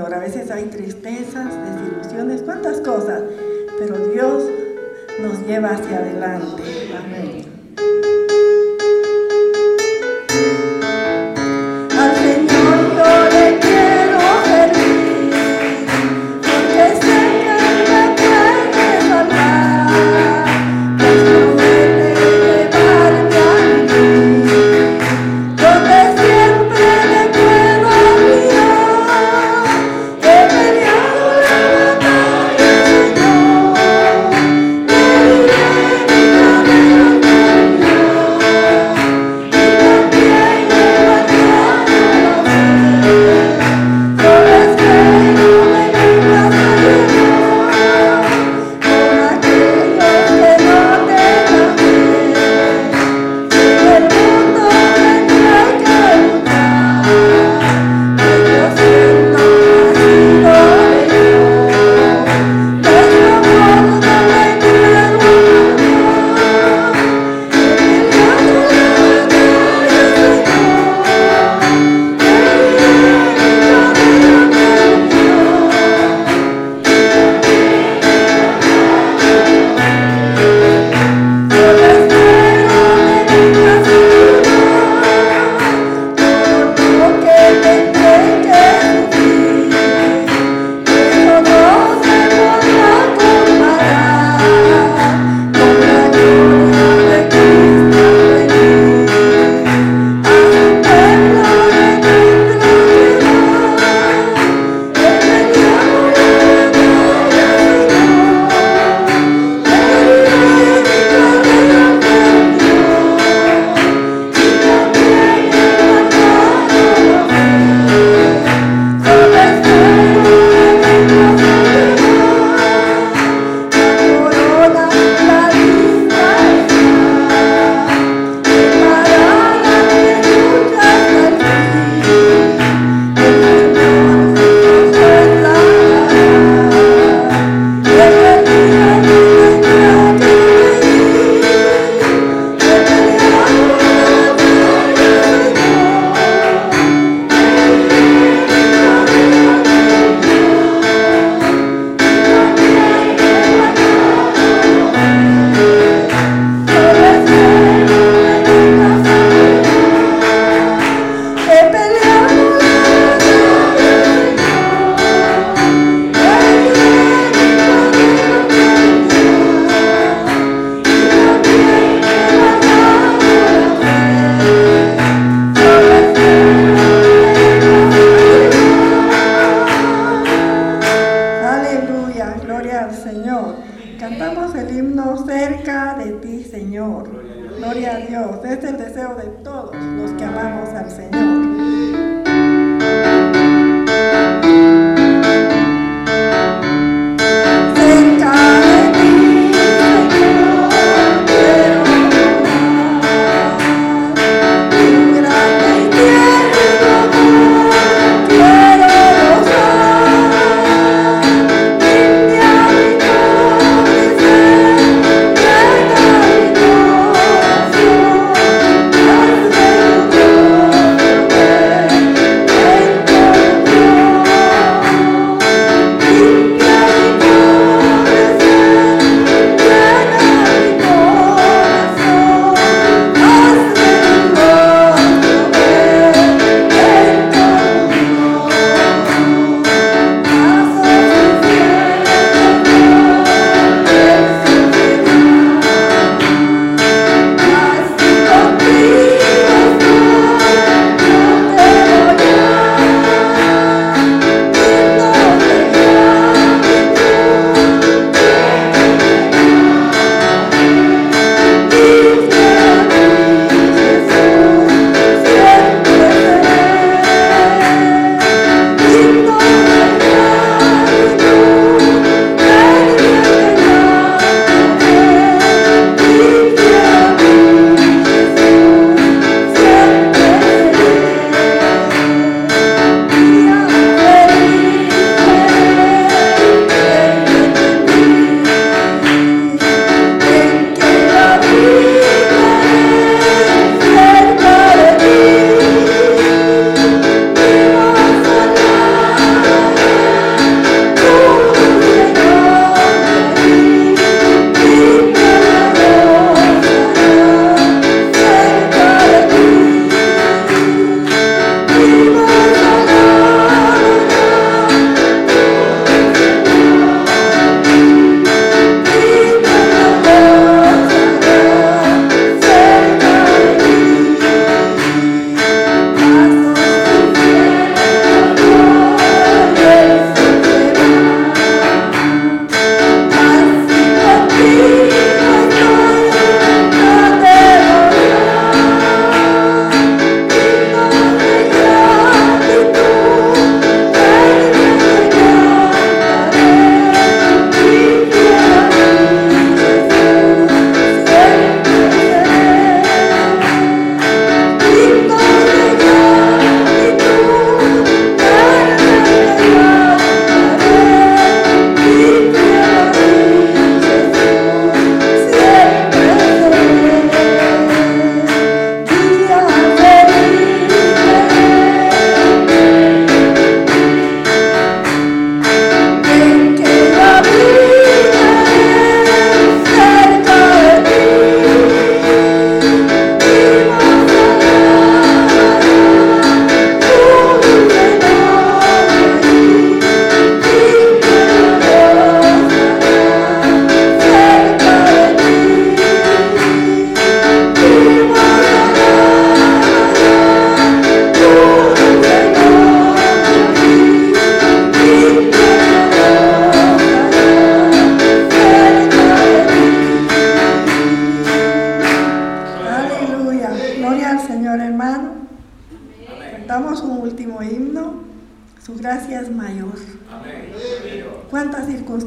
Señor. A veces hay tristezas, desilusiones, cuántas cosas, pero Dios nos lleva hacia adelante. Amén.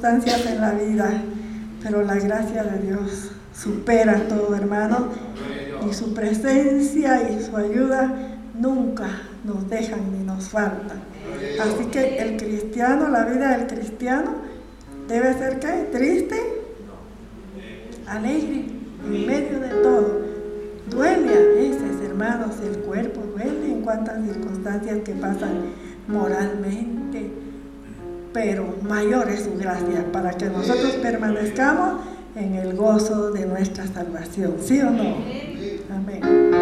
Circunstancias en la vida, pero la gracia de Dios supera todo, hermano. Y su presencia y su ayuda nunca nos dejan ni nos faltan. Así que el cristiano, la vida del cristiano, debe ser ¿qué? Triste, alegre, en medio de todo. Duele a veces, hermanos, el cuerpo, duele en cuantas circunstancias que pasan moralmente, pero mayor es su gracia para que nosotros permanezcamos en el gozo de nuestra salvación. ¿Sí o no? Amén.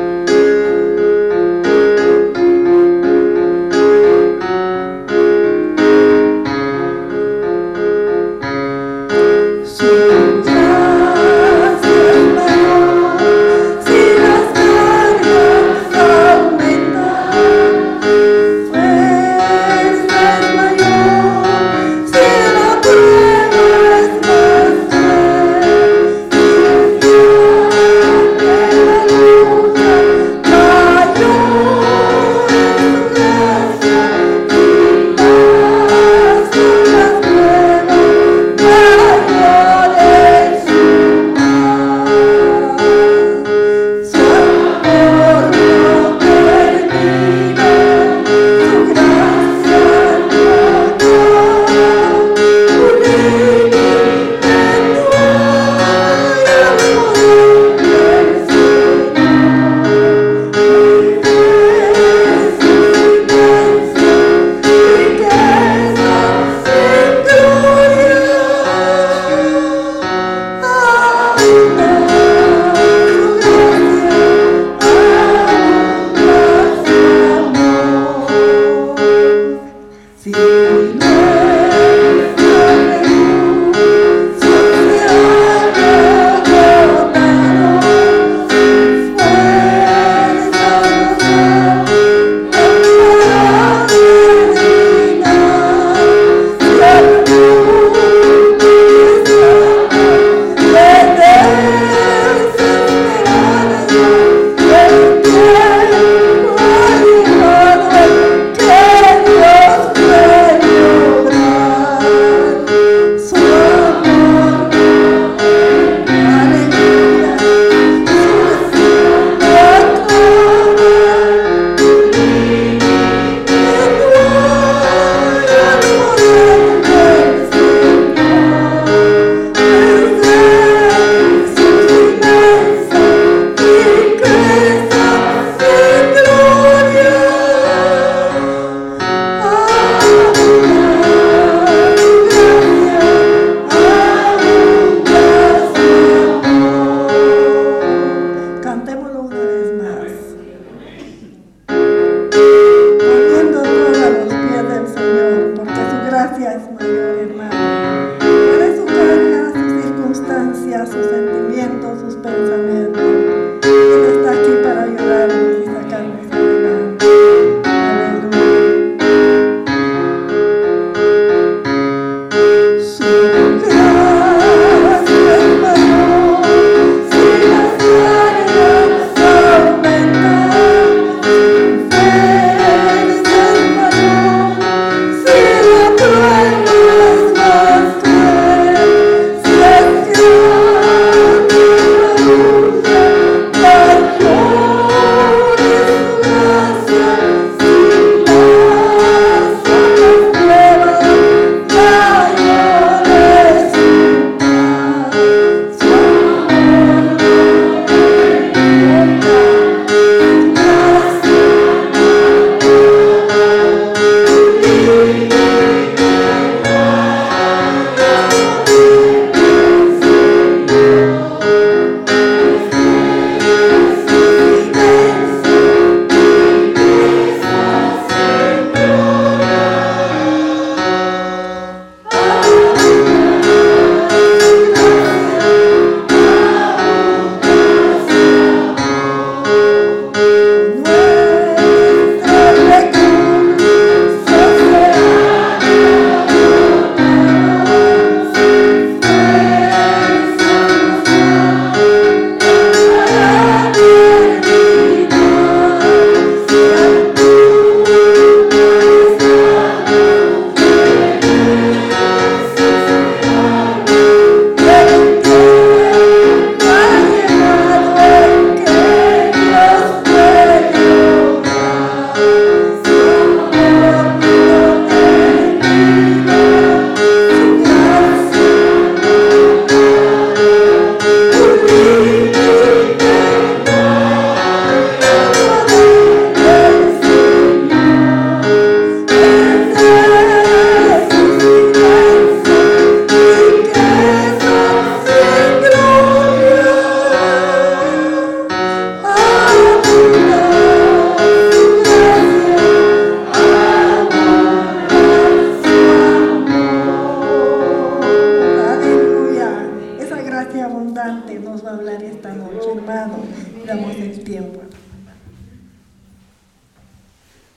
abundante nos va a hablar esta noche, hermano. Damos el tiempo.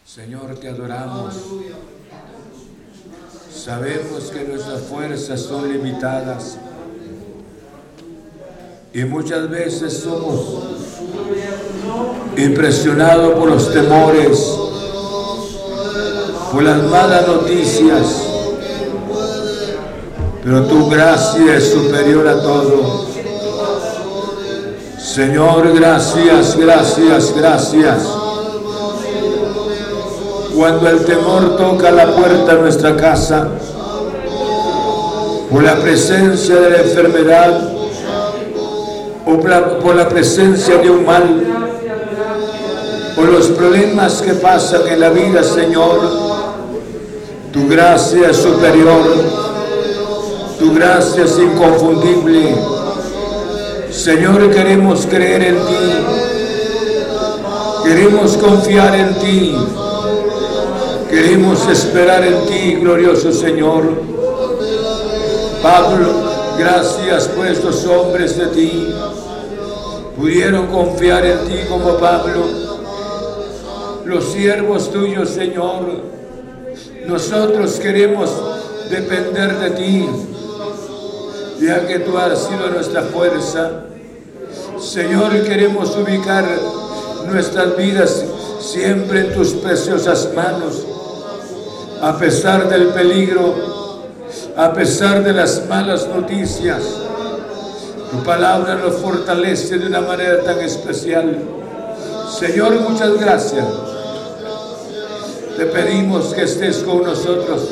Señor, te adoramos. Sabemos que nuestras fuerzas son limitadas y muchas veces somos impresionados por los temores, por las malas noticias pero tu gracia es superior a todo. Señor, gracias, gracias, gracias. Cuando el temor toca la puerta de nuestra casa, por la presencia de la enfermedad, o por la presencia de un mal, por los problemas que pasan en la vida, Señor, tu gracia es superior, tu gracia es inconfundible. Señor, queremos creer en ti, queremos confiar en ti, queremos esperar en ti, glorioso Señor. Pablo, gracias por estos hombres de ti pudieron confiar en ti como Pablo. Los siervos tuyos, Señor, nosotros queremos depender de ti, ya que tú has sido nuestra fuerza. Señor, queremos ubicar nuestras vidas siempre en tus preciosas manos, a pesar del peligro, a pesar de las malas noticias tu palabra nos fortalece de una manera tan especial. Señor, muchas gracias. Te pedimos que estés con nosotros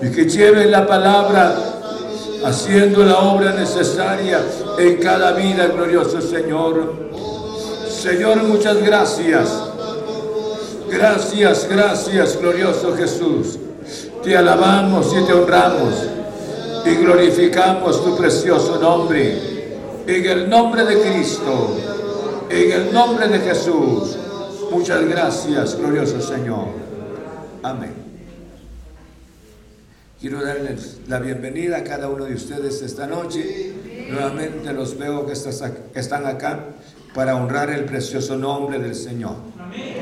y que lleves la palabra haciendo la obra necesaria en cada vida, glorioso Señor. Señor, muchas gracias. Gracias, gracias, glorioso Jesús. Te alabamos y te honramos y glorificamos tu precioso nombre. En el nombre de Cristo, en el nombre de Jesús. Muchas gracias, glorioso Señor. Amén. Quiero darles la bienvenida a cada uno de ustedes esta noche. Nuevamente los veo que están acá para honrar el precioso nombre del Señor.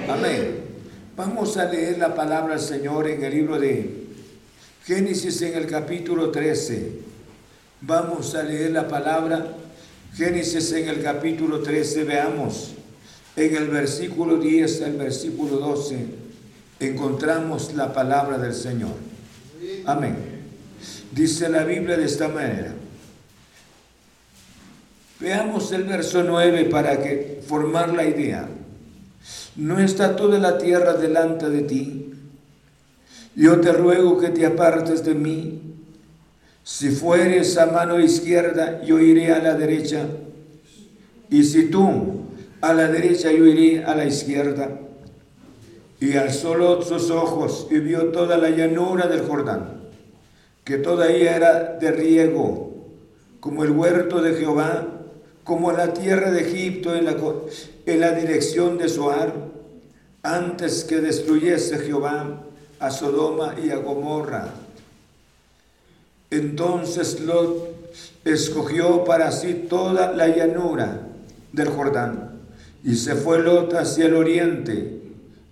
Amén. Vamos a leer la palabra del Señor en el libro de Génesis en el capítulo 13. Vamos a leer la palabra. Génesis en el capítulo 13, veamos. En el versículo 10 al versículo 12 encontramos la palabra del Señor. Amén. Dice la Biblia de esta manera. Veamos el verso 9 para que formar la idea. No está toda la tierra delante de ti yo te ruego que te apartes de mí. Si fueres a mano izquierda, yo iré a la derecha. Y si tú a la derecha, yo iré a la izquierda. Y alzó Lot sus ojos y vio toda la llanura del Jordán, que toda ella era de riego, como el huerto de Jehová, como la tierra de Egipto en la, en la dirección de Zoar, antes que destruyese Jehová a Sodoma y a Gomorra. Entonces Lot escogió para sí toda la llanura del Jordán y se fue Lot hacia el oriente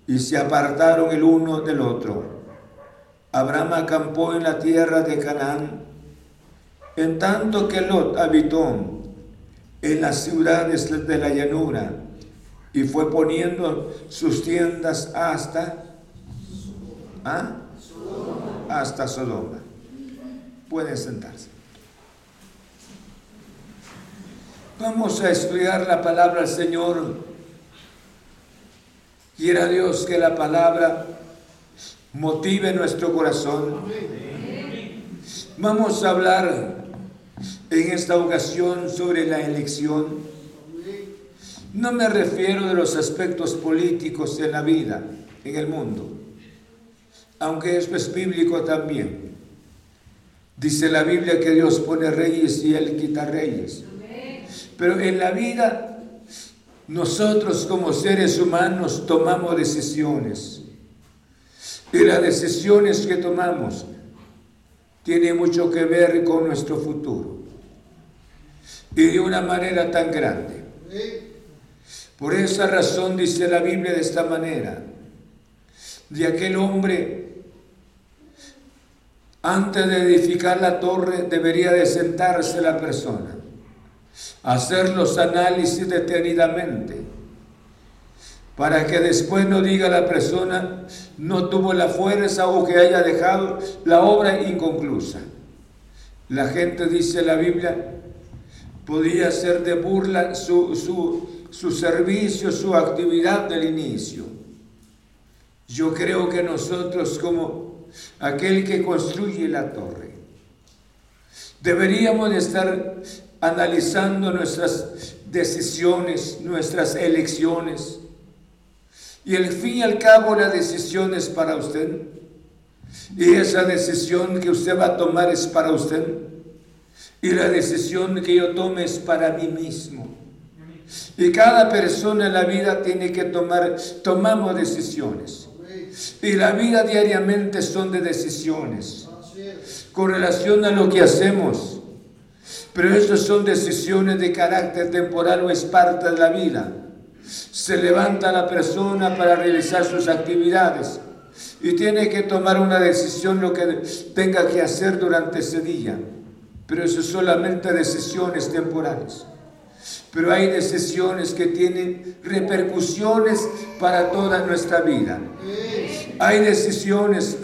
y se apartaron el uno del otro. Abraham acampó en la tierra de Canaán, en tanto que Lot habitó en las ciudades de la llanura y fue poniendo sus tiendas hasta ¿Ah? Hasta Sodoma. Pueden sentarse. Vamos a estudiar la palabra del Señor. Quiera Dios que la palabra motive nuestro corazón. Vamos a hablar en esta ocasión sobre la elección. No me refiero de los aspectos políticos de la vida en el mundo aunque esto es bíblico también. Dice la Biblia que Dios pone reyes y Él quita reyes. Pero en la vida nosotros como seres humanos tomamos decisiones. Y las decisiones que tomamos tienen mucho que ver con nuestro futuro. Y de una manera tan grande. Por esa razón dice la Biblia de esta manera, de aquel hombre, antes de edificar la torre debería de sentarse la persona, hacer los análisis detenidamente, para que después no diga la persona no tuvo la fuerza o que haya dejado la obra inconclusa. La gente dice la Biblia, podía ser de burla su, su, su servicio, su actividad del inicio. Yo creo que nosotros como aquel que construye la torre, deberíamos de estar analizando nuestras decisiones, nuestras elecciones. Y al fin y al cabo la decisión es para usted. Y esa decisión que usted va a tomar es para usted. Y la decisión que yo tome es para mí mismo. Y cada persona en la vida tiene que tomar, tomamos decisiones. Y la vida diariamente son de decisiones. Con relación a lo que hacemos. Pero estas son decisiones de carácter temporal o es parte de la vida. Se levanta la persona para realizar sus actividades y tiene que tomar una decisión lo que tenga que hacer durante ese día. Pero eso es solamente decisiones temporales. Pero hay decisiones que tienen repercusiones para toda nuestra vida. Hay decisiones,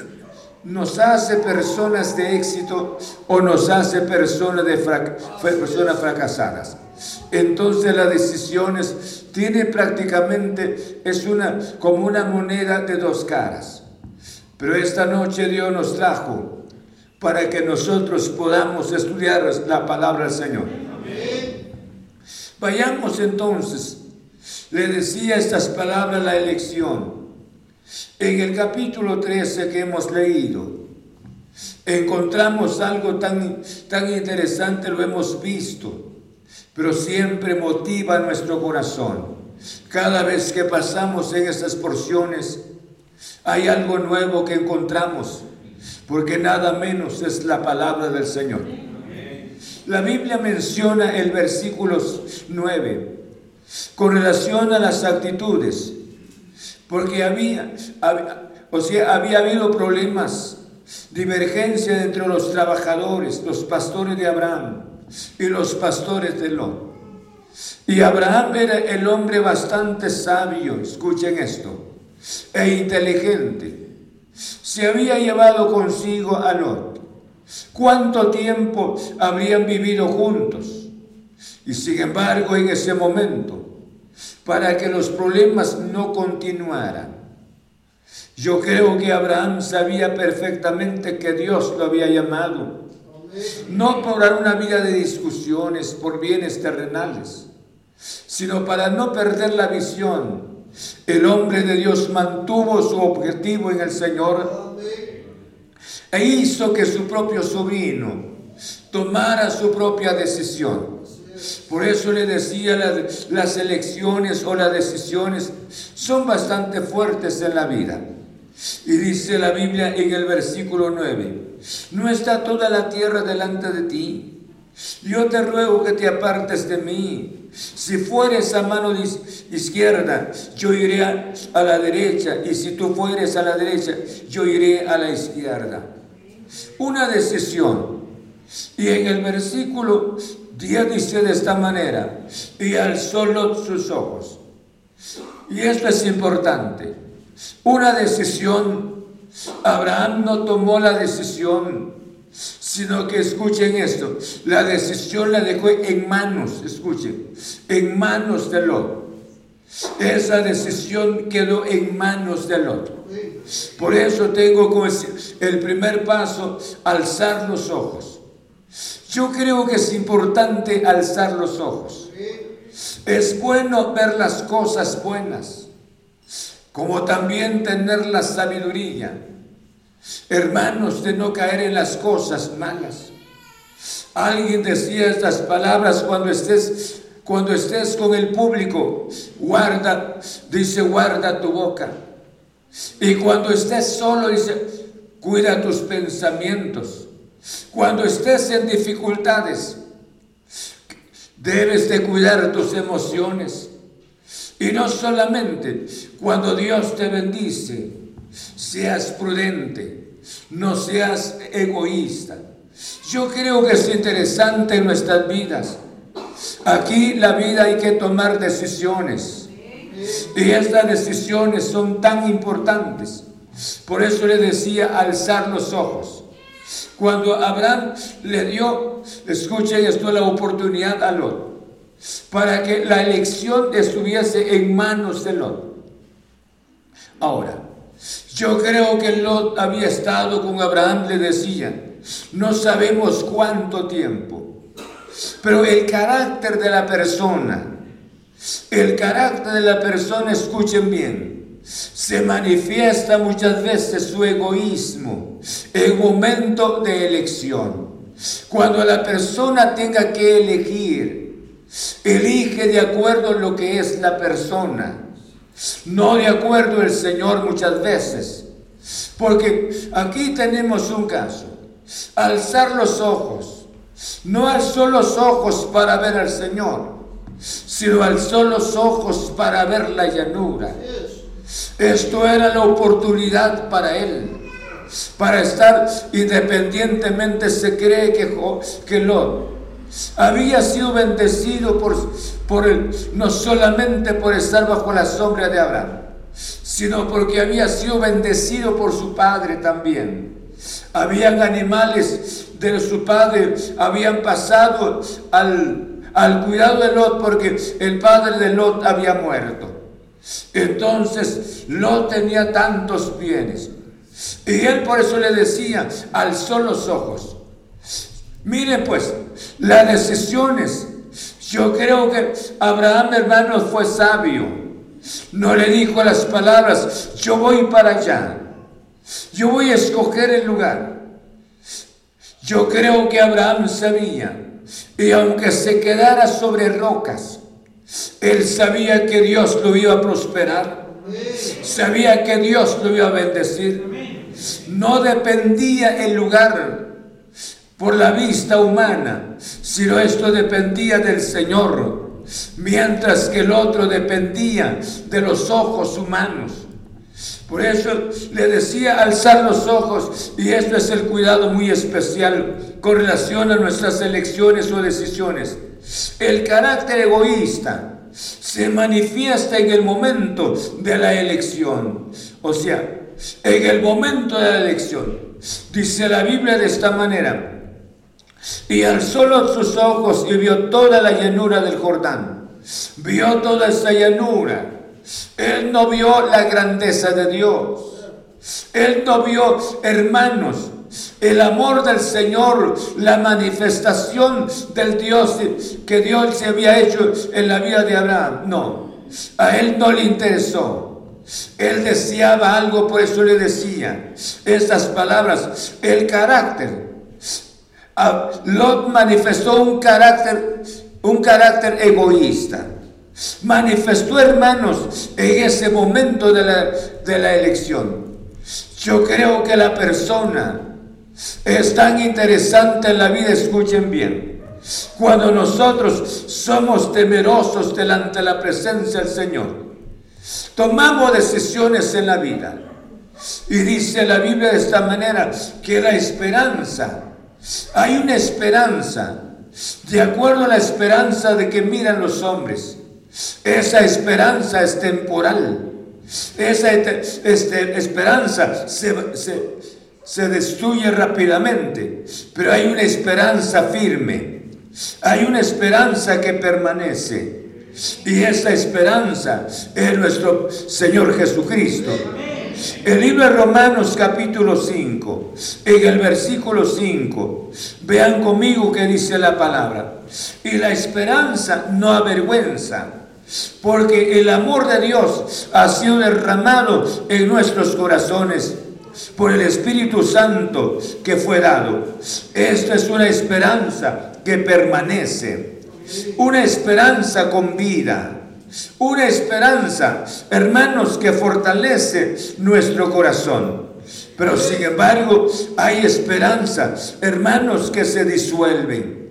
nos hace personas de éxito o nos hace personas, de personas fracasadas. Entonces las decisiones tienen prácticamente, es una, como una moneda de dos caras. Pero esta noche Dios nos trajo para que nosotros podamos estudiar la palabra del Señor. Vayamos entonces, le decía estas palabras la elección. En el capítulo 13 que hemos leído, encontramos algo tan, tan interesante, lo hemos visto, pero siempre motiva nuestro corazón. Cada vez que pasamos en estas porciones, hay algo nuevo que encontramos, porque nada menos es la palabra del Señor. La Biblia menciona el versículo 9 con relación a las actitudes, porque había, o sea, había habido problemas, divergencia entre los trabajadores, los pastores de Abraham y los pastores de Lot. Y Abraham era el hombre bastante sabio, escuchen esto, e inteligente. Se había llevado consigo a Lot. ¿Cuánto tiempo habrían vivido juntos? Y sin embargo, en ese momento, para que los problemas no continuaran, yo creo que Abraham sabía perfectamente que Dios lo había llamado, no por una vida de discusiones por bienes terrenales, sino para no perder la visión el hombre de Dios mantuvo su objetivo en el Señor e hizo que su propio sobrino tomara su propia decisión. Por eso le decía, las, elecciones o las decisiones son bastante fuertes en la vida. Y dice la Biblia en el versículo 9, no está toda la tierra delante de ti. Yo te ruego que te apartes de mí. Si fueres a mano izquierda, yo iré a la derecha, y si tú fueres a la derecha, yo iré a la izquierda. Una decisión. Y en el versículo 10 dice de esta manera, y alzó sus ojos. Y esto es importante. Una decisión. Abraham no tomó la decisión sino que escuchen esto, la decisión la dejó en manos, escuchen, en manos del otro. Esa decisión quedó en manos del otro. Por eso tengo como el primer paso, alzar los ojos. Yo creo que es importante alzar los ojos. Es bueno ver las cosas buenas, como también tener la sabiduría Hermanos, de no caer en las cosas malas. Alguien decía estas palabras cuando estés, cuando estés con el público. Guarda, dice, guarda tu boca. Y cuando estés solo, dice, cuida tus pensamientos. Cuando estés en dificultades, debes de cuidar tus emociones. Y no solamente cuando Dios te bendice, seas prudente, no seas egoísta. Yo creo que es interesante en nuestras vidas. Aquí la vida hay que tomar decisiones. Y estas decisiones son tan importantes. Por eso le decía alzar los ojos. Cuando Abraham le dio, escuchen esto, la oportunidad a Lot, para que la elección estuviese en manos de Lot. Ahora, yo creo que Lot había estado con Abraham, le decía, no sabemos cuánto tiempo, pero el carácter de la persona, el carácter de la persona, escuchen bien, se manifiesta muchas veces su egoísmo en momento de elección. Cuando la persona tenga que elegir, elige de acuerdo a lo que es la persona, no de acuerdo el Señor muchas veces. Porque aquí tenemos un caso, alzar los ojos, no alzó los ojos para ver al Señor, sino alzó los ojos para ver la llanura. Esto era la oportunidad para él. Para estar independientemente se cree que, que había sido bendecido por, por no solamente por estar bajo la sombra de Abraham, sino porque había sido bendecido por su padre también. Habían animales de su padre, habían pasado al, al cuidado de Lot porque el padre de Lot había muerto. Entonces Lot tenía tantos bienes. Y él por eso le decía, alzó los ojos. Miren pues, las decisiones. Yo creo que Abraham, hermanos, fue sabio. No le dijo las palabras, yo voy para allá. Yo voy a escoger el lugar. Yo creo que Abraham sabía. Y aunque se quedara sobre rocas, él sabía que Dios lo iba a prosperar. Sabía que Dios lo iba a bendecir. No dependía el lugar por la vista humana, sino esto dependía del Señor, mientras que el otro dependía de los ojos humanos. Por eso le decía alzar los ojos y esto es el cuidado muy especial con relación a nuestras elecciones o decisiones. El carácter egoísta se manifiesta en el momento de la elección. O sea, en el momento de la elección. Dice la Biblia de esta manera. Y alzó sus ojos y vio toda la llanura del Jordán. Vio toda esa llanura él no vio la grandeza de Dios. Él no vio, hermanos, el amor del Señor, la manifestación del Dios que Dios se había hecho en la vida de Abraham. No, a él no le interesó. Él deseaba algo, por eso le decía estas palabras, el carácter. Lot manifestó un carácter, un carácter egoísta. Manifestó, hermanos, en ese momento de la, de la elección. Yo creo que la persona es tan interesante en la vida, escuchen bien. Cuando nosotros somos temerosos delante de la presencia del Señor, tomamos decisiones en la vida. Y dice la Biblia de esta manera que la esperanza, hay una esperanza, de acuerdo a la esperanza de que miran los hombres. Esa esperanza es temporal. Esa este, esperanza se, destruye rápidamente, pero hay una esperanza firme. Hay una esperanza que permanece. Y esa esperanza es nuestro Señor Jesucristo. El libro de Romanos capítulo 5, en el versículo 5, vean conmigo que dice la palabra. Y la esperanza no avergüenza porque el amor de Dios ha sido derramado en nuestros corazones por el Espíritu Santo que fue dado. Esta es una esperanza que permanece, una esperanza con vida. Una esperanza, hermanos, que fortalece nuestro corazón. Pero sin embargo, hay esperanzas, hermanos, que se disuelven.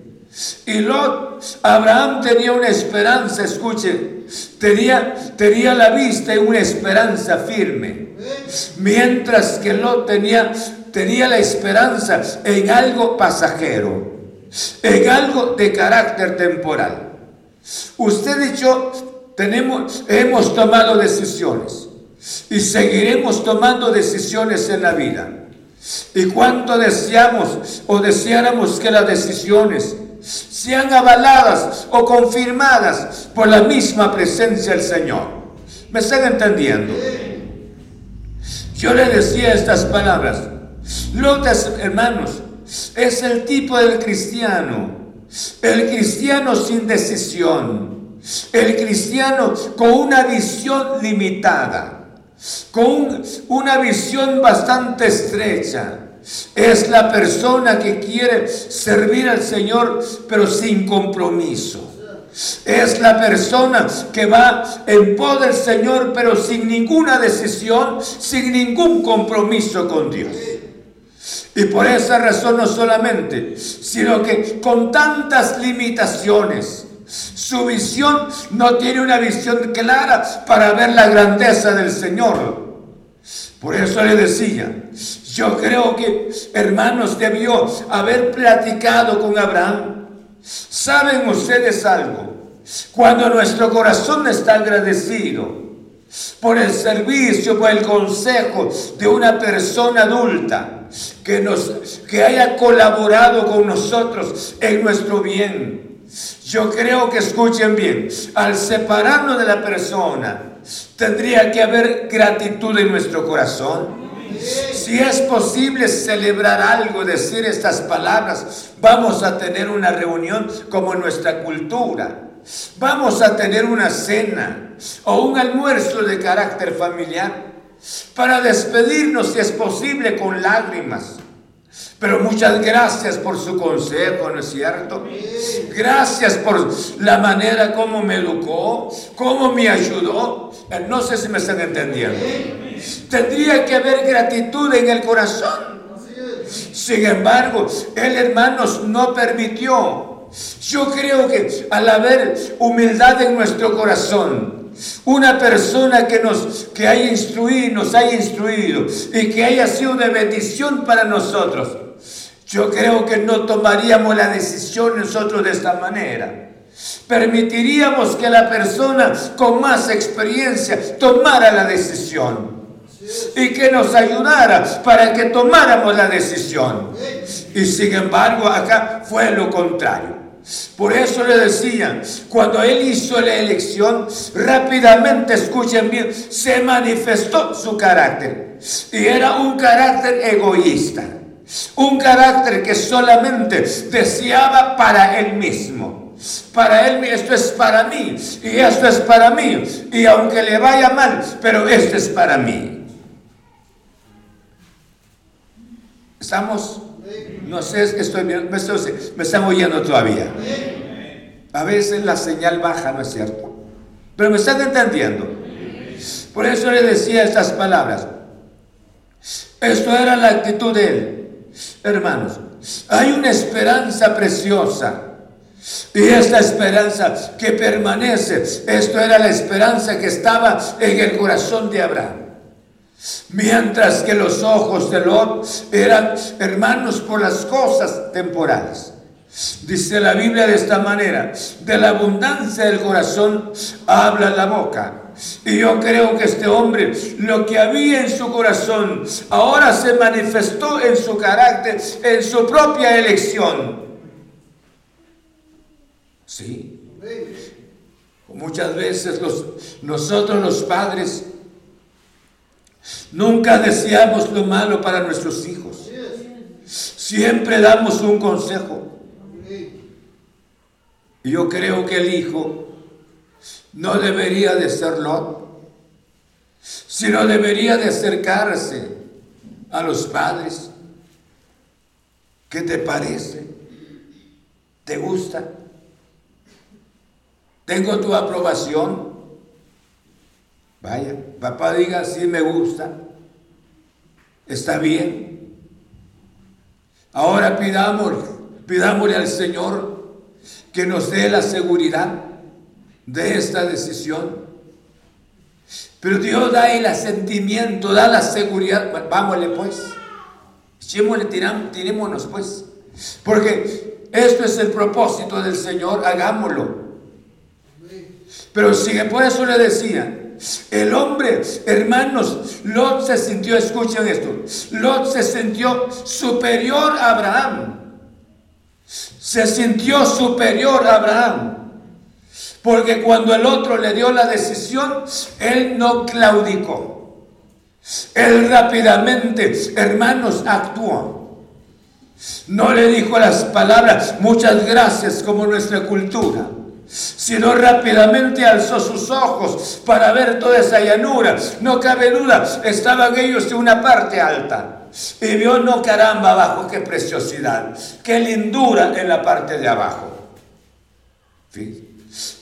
Y Lot, Abraham tenía una esperanza, escuche, tenía, tenía la vista en una esperanza firme, mientras que Lot tenía, tenía la esperanza en algo pasajero, en algo de carácter temporal. Usted y yo tenemos, hemos tomado decisiones y seguiremos tomando decisiones en la vida. Y cuánto deseamos o deseáramos que las decisiones sean avaladas o confirmadas por la misma presencia del Señor. ¿Me están entendiendo? Yo le decía estas palabras. Lotas, hermanos, es el tipo del cristiano. El cristiano sin decisión. El cristiano con una visión limitada. Con una visión bastante estrecha es la persona que quiere servir al Señor pero sin compromiso. Es la persona que va en pos del Señor pero sin ninguna decisión, sin ningún compromiso con Dios. Y por esa razón no solamente, sino que con tantas limitaciones, su visión no tiene una visión clara para ver la grandeza del Señor. Por eso le decía, yo creo que, hermanos, debió haber platicado con Abraham. ¿Saben ustedes algo? Cuando nuestro corazón está agradecido por el servicio, por el consejo de una persona adulta que, nos, que haya colaborado con nosotros en nuestro bien. Yo creo que escuchen bien, al separarnos de la persona, tendría que haber gratitud en nuestro corazón. Si es posible celebrar algo, decir estas palabras, vamos a tener una reunión como nuestra cultura. Vamos a tener una cena o un almuerzo de carácter familiar para despedirnos, si es posible, con lágrimas. Pero muchas gracias por su consejo, ¿no es cierto? Gracias por la manera como me educó, cómo me ayudó. Eh, no sé si me están entendiendo. Tendría que haber gratitud en el corazón. Sin embargo, el hermanos no permitió. Yo creo que al haber humildad en nuestro corazón, una persona que nos que haya instruido, nos haya instruido y que haya sido de bendición para nosotros, yo creo que no tomaríamos la decisión nosotros de esta manera. Permitiríamos que la persona con más experiencia tomara la decisión y que nos ayudara para que tomáramos la decisión. Y sin embargo, acá fue lo contrario. Por eso le decía, cuando él hizo la elección, rápidamente, escuchen bien, se manifestó su carácter. Y era un carácter egoísta. Un carácter que solamente deseaba para él mismo. Para él, esto es para mí, y esto es para mí, y aunque le vaya mal, pero esto es para mí. ¿Estamos? No sé, estoy, me, estoy, me están oyendo todavía. A veces la señal baja, ¿no es cierto? Pero me están entendiendo. Por eso le decía estas palabras. Esto era la actitud de él. Hermanos, hay una esperanza preciosa. Y esta esperanza que permanece, esto era la esperanza que estaba en el corazón de Abraham. Mientras que los ojos de Lot eran hermanos por las cosas temporales. Dice la Biblia de esta manera, de la abundancia del corazón habla la boca. Y yo creo que este hombre, lo que había en su corazón, ahora se manifestó en su carácter, en su propia elección. Sí. Muchas veces los, nosotros los padres nunca deseamos lo malo para nuestros hijos. Siempre damos un consejo. Yo creo que el hijo no debería de ser Lot, sino debería de acercarse a los padres. ¿Qué te parece? ¿Te gusta? ¿Tengo tu aprobación? Vaya, papá diga, sí me gusta. Está bien. Ahora pidamos, pidámosle al Señor que nos dé la seguridad de esta decisión. Pero Dios da el asentimiento, da la seguridad. Vámonos pues. Echémosle, tirémonos pues. Porque esto es el propósito del Señor, hagámoslo. Pero sigue, por eso le decía, el hombre, hermanos, Lot se sintió, escuchen esto, Lot se sintió superior a Abraham. Se sintió superior a Abraham. Porque cuando el otro le dio la decisión, él no claudicó. Él rápidamente, hermanos, actuó. No le dijo las palabras, muchas gracias, como nuestra cultura sino rápidamente alzó sus ojos para ver toda esa llanura. No cabe duda, estaban ellos en una parte alta. Y vio, no caramba, abajo, qué preciosidad, qué lindura en la parte de abajo.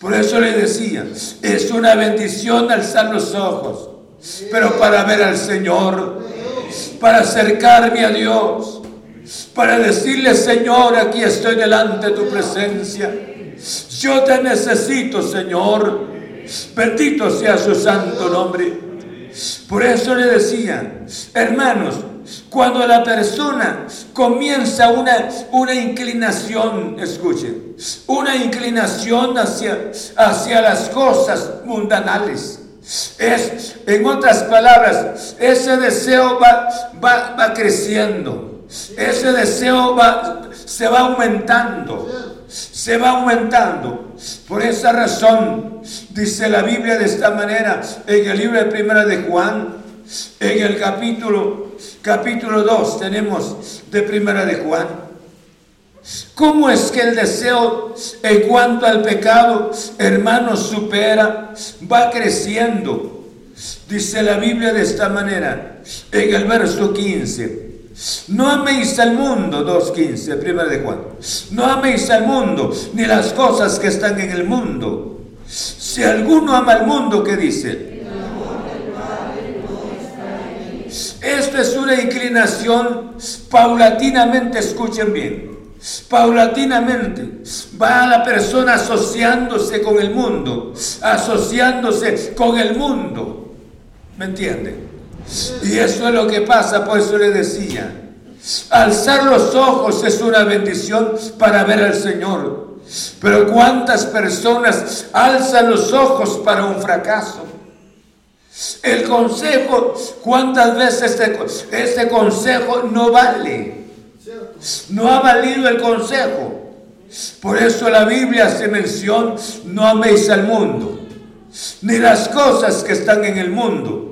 Por eso le decía, es una bendición alzar los ojos, pero para ver al Señor, para acercarme a Dios, para decirle, Señor, aquí estoy delante de tu presencia. Yo te necesito, Señor. Bendito sea su santo nombre. Por eso le decía, hermanos, cuando la persona comienza una, una inclinación, escuchen, una inclinación hacia, hacia las cosas mundanales. Es, en otras palabras, ese deseo va, va, va creciendo. Ese deseo va, se va aumentando se va aumentando. Por esa razón, dice la Biblia de esta manera en el libro de Primera de Juan, en el capítulo, capítulo 2 tenemos de Primera de Juan. ¿Cómo es que el deseo en cuanto al pecado, hermanos, supera, va creciendo? Dice la Biblia de esta manera, en el verso 15. No améis al mundo, 2.15, primera de Juan. No améis al mundo, ni las cosas que están en el mundo. Si alguno ama al mundo, ¿qué dice? Esto es una inclinación paulatinamente, escuchen bien. Paulatinamente va la persona asociándose con el mundo, asociándose con el mundo. ¿Me entienden? Y eso es lo que pasa, por eso le decía. Alzar los ojos es una bendición para ver al Señor. Pero ¿cuántas personas alzan los ojos para un fracaso? El consejo, ¿cuántas veces este, consejo no vale? No ha valido el consejo. Por eso la Biblia hace mención, no améis al mundo, ni las cosas que están en el mundo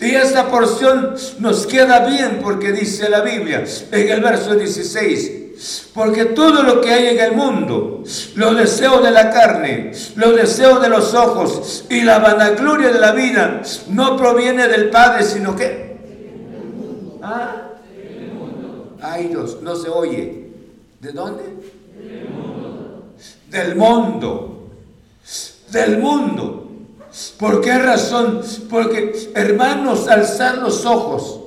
y esta porción nos queda bien porque dice la Biblia en el verso 16, porque todo lo que hay en el mundo, los deseos de la carne, los deseos de los ojos y la vanagloria de la vida, no proviene del Padre, sino que... ¿Ah? Ay Dios, no se oye. ¿De dónde? Del mundo. Del mundo. ¿Por qué razón? Porque, hermanos, alzar los ojos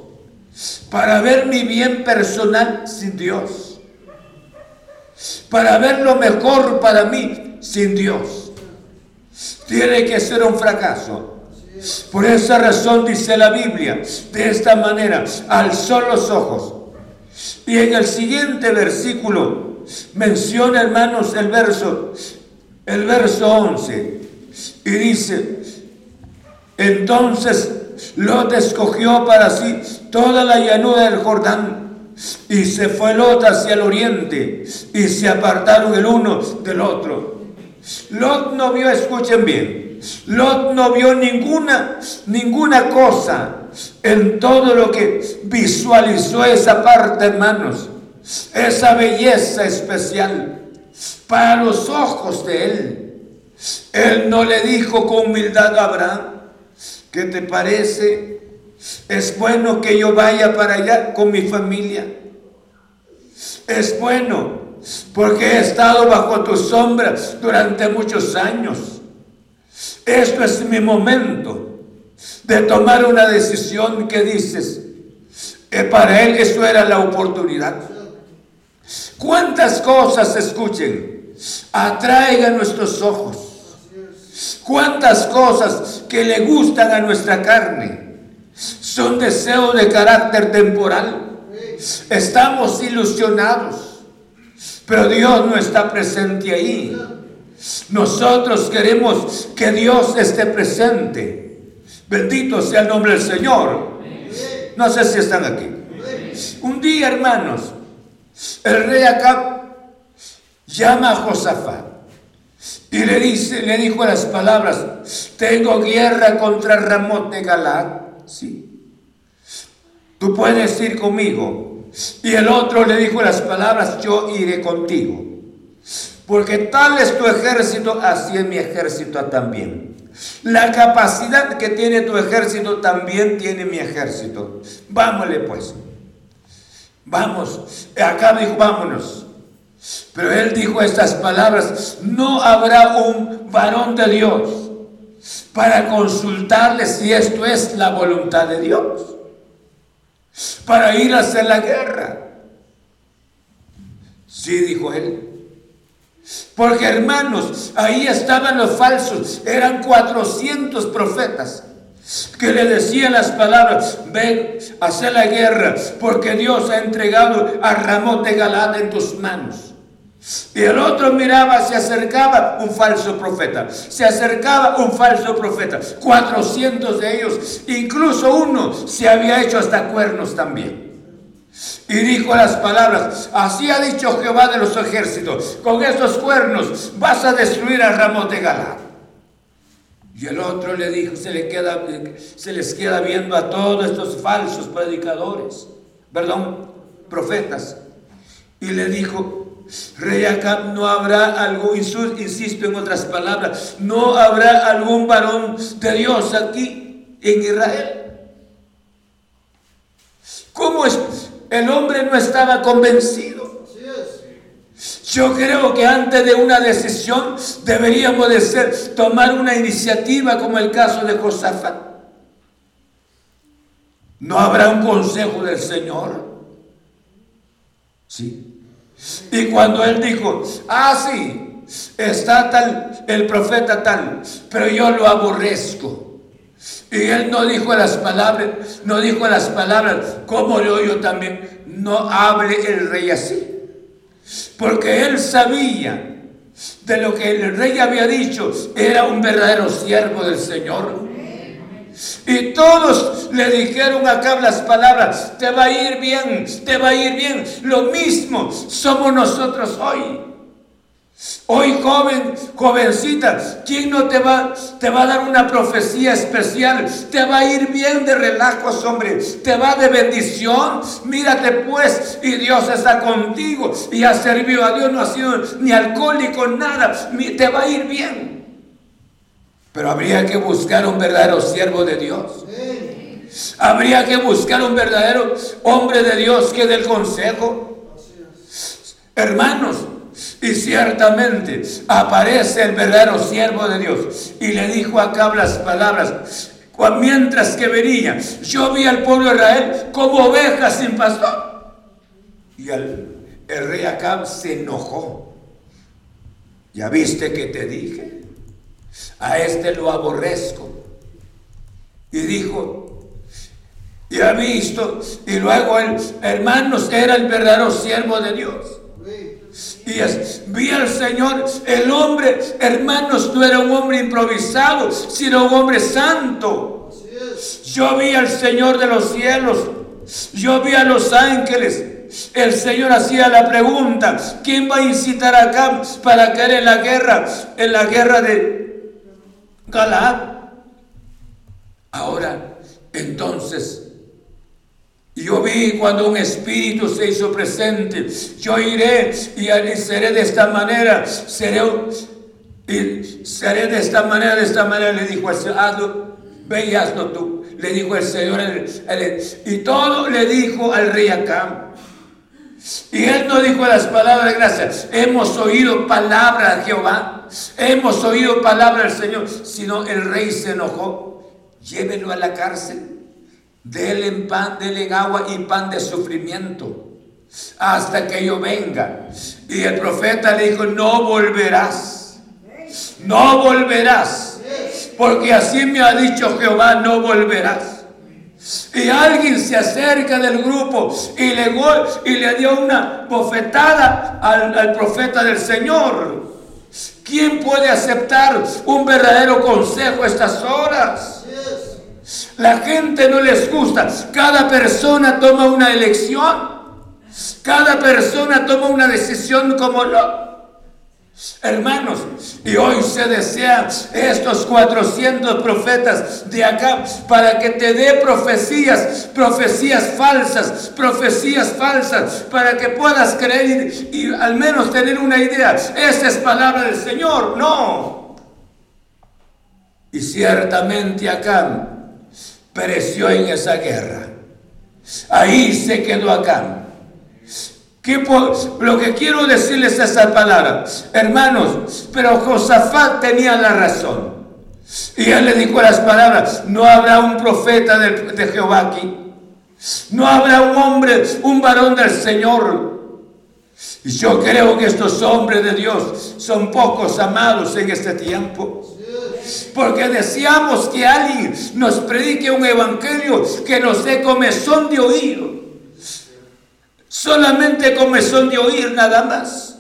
para ver mi bien personal sin Dios. Para ver lo mejor para mí sin Dios. Tiene que ser un fracaso. Por esa razón dice la Biblia, de esta manera, alzó los ojos. Y en el siguiente versículo menciona, hermanos, el verso, el verso 11. Y dice, entonces Lot escogió para sí toda la llanura del Jordán y se fue Lot hacia el oriente y se apartaron el uno del otro. Lot no vio, escuchen bien, Lot no vio ninguna, ninguna cosa en todo lo que visualizó esa parte, hermanos, esa belleza especial para los ojos de él. Él no le dijo con humildad a Abraham, ¿qué te parece? Es bueno que yo vaya para allá con mi familia. Es bueno porque he estado bajo tus sombras durante muchos años. Esto es mi momento de tomar una decisión que dices, que para él eso era la oportunidad. ¿Cuántas cosas, escuchen, atraigan nuestros ojos? Cuántas cosas que le gustan a nuestra carne son deseos de carácter temporal. Estamos ilusionados, pero Dios no está presente ahí. Nosotros queremos que Dios esté presente. Bendito sea el nombre del Señor. No sé si están aquí. Un día, hermanos, el rey acá llama a Josafat y le dice, le dijo las palabras, tengo guerra contra Ramón de Galad. Sí. Tú puedes ir conmigo. Y el otro le dijo las palabras, yo iré contigo. Porque tal es tu ejército, así es mi ejército también. La capacidad que tiene tu ejército también tiene mi ejército. Vámonos pues. Vamos. Acá dijo, vámonos. Pero él dijo estas palabras, no habrá un varón de Dios para consultarle si esto es la voluntad de Dios, para ir a hacer la guerra. Sí, dijo él. Porque hermanos, ahí estaban los falsos, eran 400 profetas que le decían las palabras, ven hacer la guerra, porque Dios ha entregado a Ramón de Galada en tus manos. Y el otro miraba, se acercaba un falso profeta, se acercaba un falso profeta, 400 de ellos, incluso uno se había hecho hasta cuernos también. Y dijo las palabras, así ha dicho Jehová de los ejércitos, con estos cuernos vas a destruir a Ramón de Galá. Y el otro le dijo, se, se les queda viendo a todos estos falsos predicadores, perdón, profetas. Y le dijo, Rey Acab, no habrá algo, insisto en otras palabras, no habrá algún varón de Dios aquí en Israel. ¿Cómo es? El hombre no estaba convencido. Yo creo que antes de una decisión deberíamos de ser, tomar una iniciativa como el caso de Josafat. ¿No habrá un consejo del Señor? Sí. Y cuando él dijo, ah, sí, está tal, el profeta tal, pero yo lo aborrezco. Y él no dijo las palabras, no dijo las palabras, como lo oyo también, no hable el rey así. Porque él sabía de lo que el rey había dicho, era un verdadero siervo del Señor. Y todos le dijeron acá las palabras, te va a ir bien, te va a ir bien. Lo mismo somos nosotros hoy. Hoy joven, jovencita, ¿quién no te va, te va a dar una profecía especial? Te va a ir bien de relajos, hombre. Te va de bendición. Mírate pues y Dios está contigo y ha servido a Dios, no ha sido ni alcohólico, nada. Te va a ir bien. Pero habría que buscar un verdadero siervo de Dios. Habría que buscar un verdadero hombre de Dios que dé el consejo. Hermanos, y ciertamente aparece el verdadero siervo de Dios. Y le dijo acá las palabras. Mientras que venía, yo vi al pueblo de Israel como ovejas sin pastor. Y el, el rey Acab se enojó. ¿Ya viste que te dije? A este lo aborrezco. Y dijo, y ha visto, y luego el hermanos era el verdadero siervo de Dios. Y vi al Señor, el hombre, hermanos, no era un hombre improvisado, sino un hombre santo. Yo vi al Señor de los cielos, yo vi a los ángeles. El Señor hacía la pregunta, ¿quién va a incitar acá para caer en la guerra, en la guerra de Ahora, entonces, yo vi cuando un espíritu se hizo presente. Yo iré y seré de esta manera. Seré, y seré de esta manera, de esta manera. Le dijo el Señor, hazlo, y tú. Le dijo el Señor. y todo le dijo al rey acá. Y él no dijo las palabras de gracia. Hemos oído palabra de Jehová. Hemos oído palabra del Señor. Sino el rey se enojó. Llévenlo a la cárcel Dele pan, dele agua y pan de sufrimiento hasta que yo venga. Y el profeta le dijo, no volverás, no volverás. porque así me ha dicho Jehová, no volverás. Y alguien se acerca del grupo y le, y le dio una bofetada al, profeta del Señor. ¿Quién puede aceptar un verdadero consejo a estas horas? La gente no les gusta. Cada persona toma una elección. Cada persona toma una decisión como no. Hermanos, y hoy se desean estos 400 profetas de acá para que te dé profecías, profecías falsas, profecías falsas, para que puedas creer y, al menos tener una idea. Esa es palabra del Señor, no. Y ciertamente acá pereció en esa guerra. Ahí se quedó acá lo que quiero decirles es esa palabra, hermanos, pero Josafat tenía la razón. Y él le dijo las palabras, no habrá un profeta de, de Jehová aquí, no habrá un hombre, un varón del Señor. Y yo creo que estos hombres de Dios son pocos amados en este tiempo. Porque deseamos que alguien nos predique un evangelio que nos dé comezón de oído solamente comezón de oír nada más.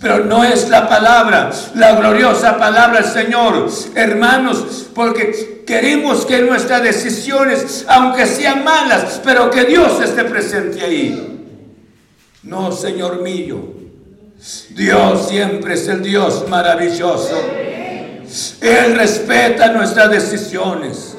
Pero no es la palabra, la gloriosa palabra del Señor, hermanos, porque queremos que nuestras decisiones, aunque sean malas, pero que Dios esté presente ahí. No, Señor mío, Dios siempre es el Dios maravilloso. Él respeta nuestras decisiones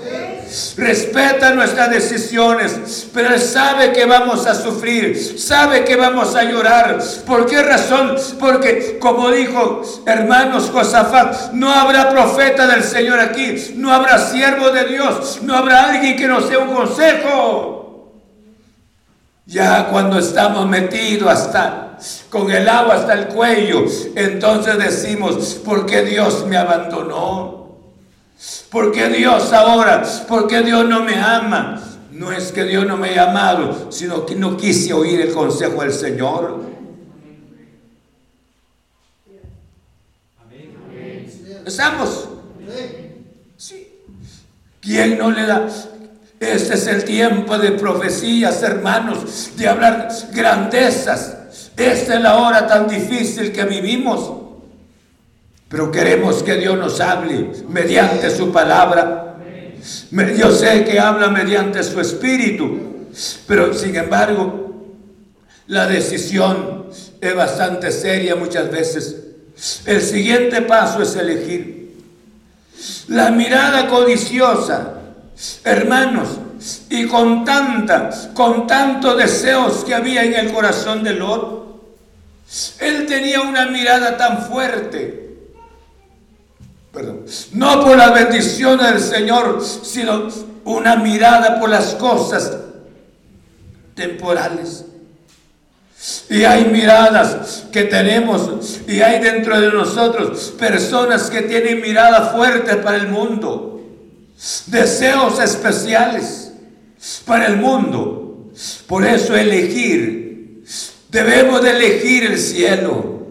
respeta nuestras decisiones, pero Él sabe que vamos a sufrir, sabe que vamos a llorar. ¿Por qué razón? Porque como dijo hermanos Josafat, no habrá profeta del Señor aquí, no habrá siervo de Dios, no habrá alguien que nos dé un consejo. Ya cuando estamos metidos hasta con el agua hasta el cuello, entonces decimos, ¿por qué Dios me abandonó? ¿Por qué Dios ahora? ¿Por qué Dios no me ama? No es que Dios no me haya amado, sino que no quise oír el consejo del Señor. ¿Estamos? Sí. ¿Quién no le da? Este es el tiempo de profecías, hermanos, de hablar grandezas. Esta es la hora tan difícil que vivimos. Pero queremos que Dios nos hable mediante su palabra. Yo sé que habla mediante su espíritu, pero sin embargo, la decisión es bastante seria muchas veces. El siguiente paso es elegir. La mirada codiciosa, hermanos, y con tanta, con tantos deseos que había en el corazón de Lot, él tenía una mirada tan fuerte no por la bendición del Señor, sino una mirada por las cosas temporales. Y hay miradas que tenemos y hay dentro de nosotros personas que tienen mirada fuerte para el mundo, deseos especiales para el mundo. Por eso elegir, debemos de elegir el cielo,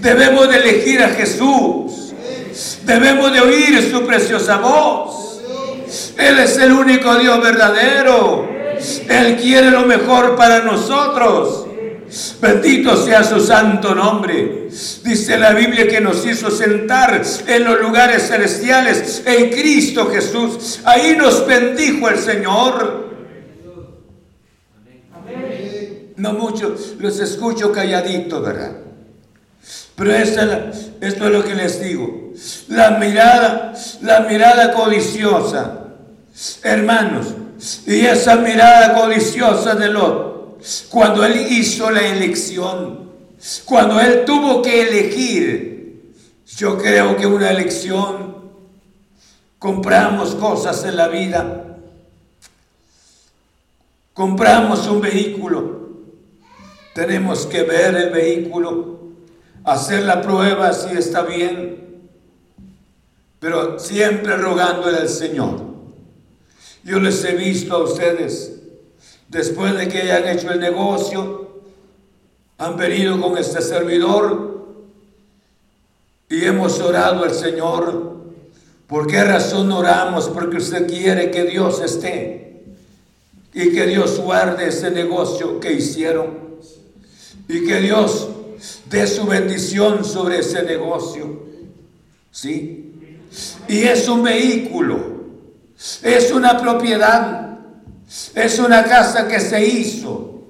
debemos de elegir a Jesús. Debemos de oír su preciosa voz. Él es el único Dios verdadero. Él quiere lo mejor para nosotros. Bendito sea su santo nombre. Dice la Biblia que nos hizo sentar en los lugares celestiales en Cristo Jesús. Ahí nos bendijo el Señor. No muchos los escucho calladitos, ¿verdad? Pero esto es lo que les digo. La mirada, la mirada codiciosa. Hermanos, y esa mirada codiciosa de Lot, cuando él hizo la elección, cuando él tuvo que elegir, yo creo que una elección, compramos cosas en la vida, compramos un vehículo, tenemos que ver el vehículo, hacer la prueba si está bien, pero siempre rogándole al Señor. Yo les he visto a ustedes, después de que hayan hecho el negocio, han venido con este servidor y hemos orado al Señor ¿Por qué razón oramos? Porque usted quiere que Dios esté y que Dios guarde ese negocio que hicieron y que Dios dé su bendición sobre ese negocio. ¿Sí? Y es un vehículo, es una propiedad, es una casa que se hizo,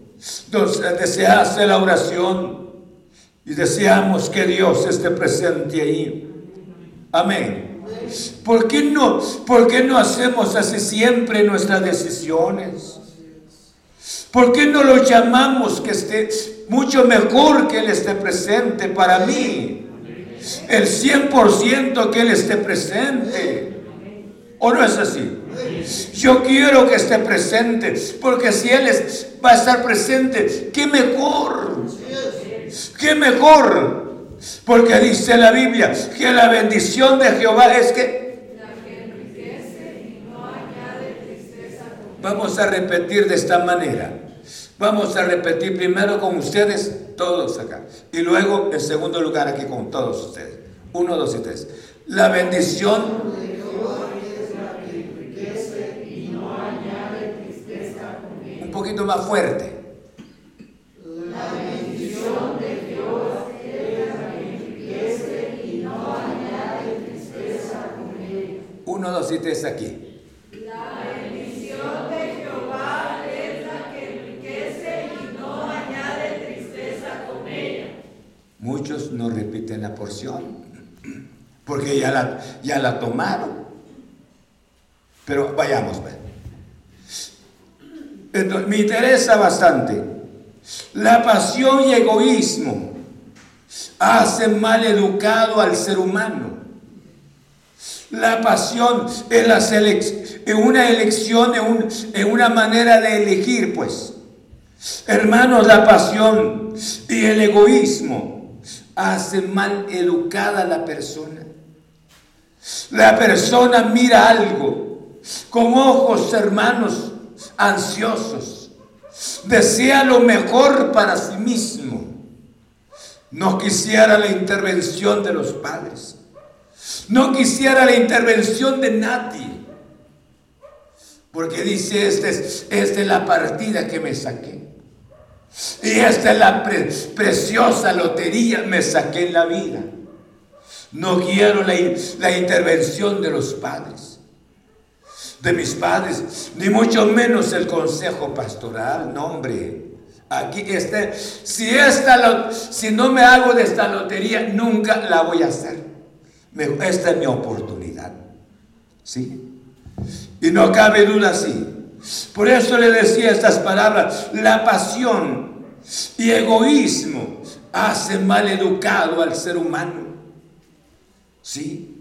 donde se hace la oración y deseamos que Dios esté presente ahí. Amén. ¿Por qué no, por qué no hacemos así siempre nuestras decisiones? ¿Por qué no lo llamamos que esté mucho mejor que Él esté presente para mí? El 100% que Él esté presente. ¿O no es así? Yo quiero que esté presente, porque si Él va a estar presente, qué mejor. Qué mejor. Porque dice la Biblia que la bendición de Jehová es que... Vamos a repetir de esta manera. Vamos a repetir primero con ustedes, todos acá. Y luego, en segundo lugar, aquí con todos ustedes. Uno, dos y tres. La bendición. Un poquito más fuerte. Uno, dos y tres aquí. Porque ya la, ya la tomaron. Pero vayamos, me interesa bastante. La pasión y egoísmo hacen mal educado al ser humano. La pasión es, es una elección, en una manera de elegir, pues. Hermanos, la pasión y el egoísmo hace mal educada la persona. La persona mira algo con ojos hermanos ansiosos. Desea lo mejor para sí mismo. No quisiera la intervención de los padres. No quisiera la intervención de nadie. Porque dice, esta es, esta es la partida que me saqué. Y esta es la preciosa lotería me saqué en la vida. No quiero la, la, intervención de los padres, de mis padres, ni mucho menos el consejo pastoral. No, hombre. Aquí este, si, esta, si no me hago de esta lotería, nunca la voy a hacer. Esta es mi oportunidad. ¿Sí? Y no cabe duda así. Por eso le decía estas palabras, la pasión y egoísmo hace mal educado al ser humano. ¿Sí?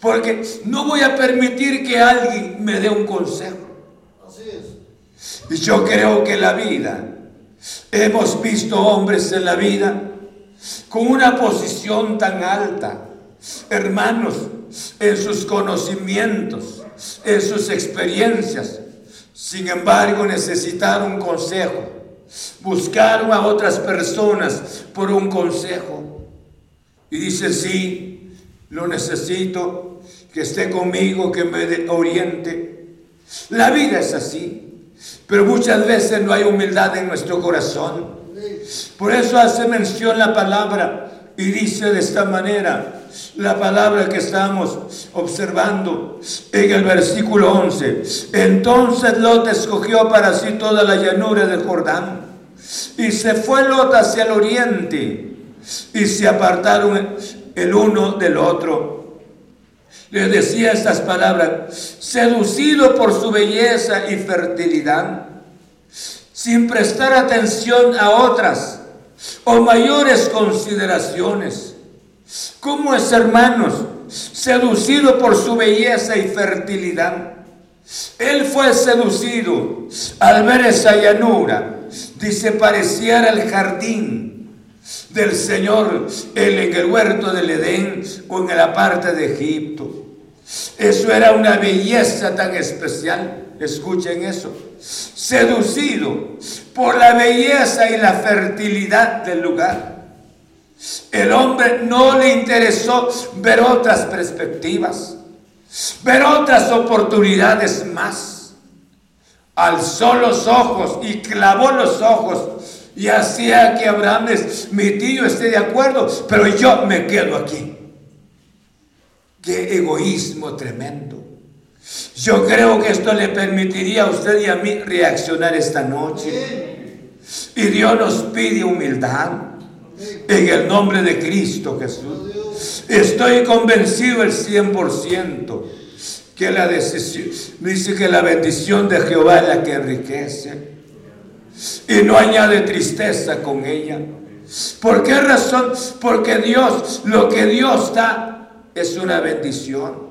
Porque no voy a permitir que alguien me dé un consejo. Así es. Y yo creo que la vida, hemos visto hombres en la vida con una posición tan alta, hermanos, en sus conocimientos, en sus experiencias, sin embargo, necesitaron un consejo. Buscaron a otras personas por un consejo. Y dice, sí, lo necesito, que esté conmigo, que me oriente. La vida es así, pero muchas veces no hay humildad en nuestro corazón. Por eso hace mención la palabra y dice de esta manera, la palabra que estamos observando en el versículo 11. Entonces Lot escogió para sí toda la llanura del Jordán y se fue Lot hacia el oriente y se apartaron el uno del otro. Le decía estas palabras, seducido por su belleza y fertilidad, sin prestar atención a otras o mayores consideraciones ¿Cómo es, hermanos? Seducido por su belleza y fertilidad. Él fue seducido al ver esa llanura. Dice, pareciera el jardín del Señor en el huerto del Edén o en la parte de Egipto. Eso era una belleza tan especial. Escuchen eso. Seducido por la belleza y la fertilidad del lugar. El hombre no le interesó ver otras perspectivas. ver otras oportunidades más. Alzó los ojos y clavó los ojos y hacía que Abraham, mi tío, esté de acuerdo, pero yo me quedo aquí. Qué egoísmo tremendo. Yo creo que esto le permitiría a usted y a mí reaccionar esta noche. Y Dios nos pide humildad en el nombre de Cristo Jesús. Estoy convencido el 100% que la decisión, dice que la bendición de Jehová es la que enriquece y no añade tristeza con ella. ¿Por qué razón? Porque Dios, lo que Dios da, es una bendición.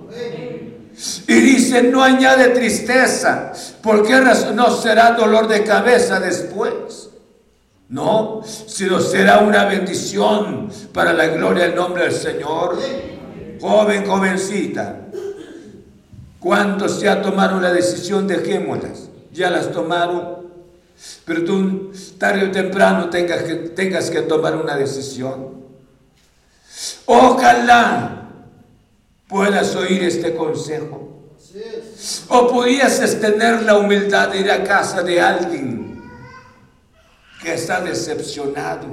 Y dice, no añade tristeza. ¿Por qué razón? No será dolor de cabeza después. No, sino será una bendición para la gloria del nombre del Señor. Joven, jovencita, ¿cuántos ya tomaron la decisión? Dejémoslas. Ya las tomaron. Pero tú tarde o temprano tengas que, tengas que tomar una decisión. Ojalá puedas oír este consejo. O pudieses tener la humildad de ir a casa de alguien está decepcionado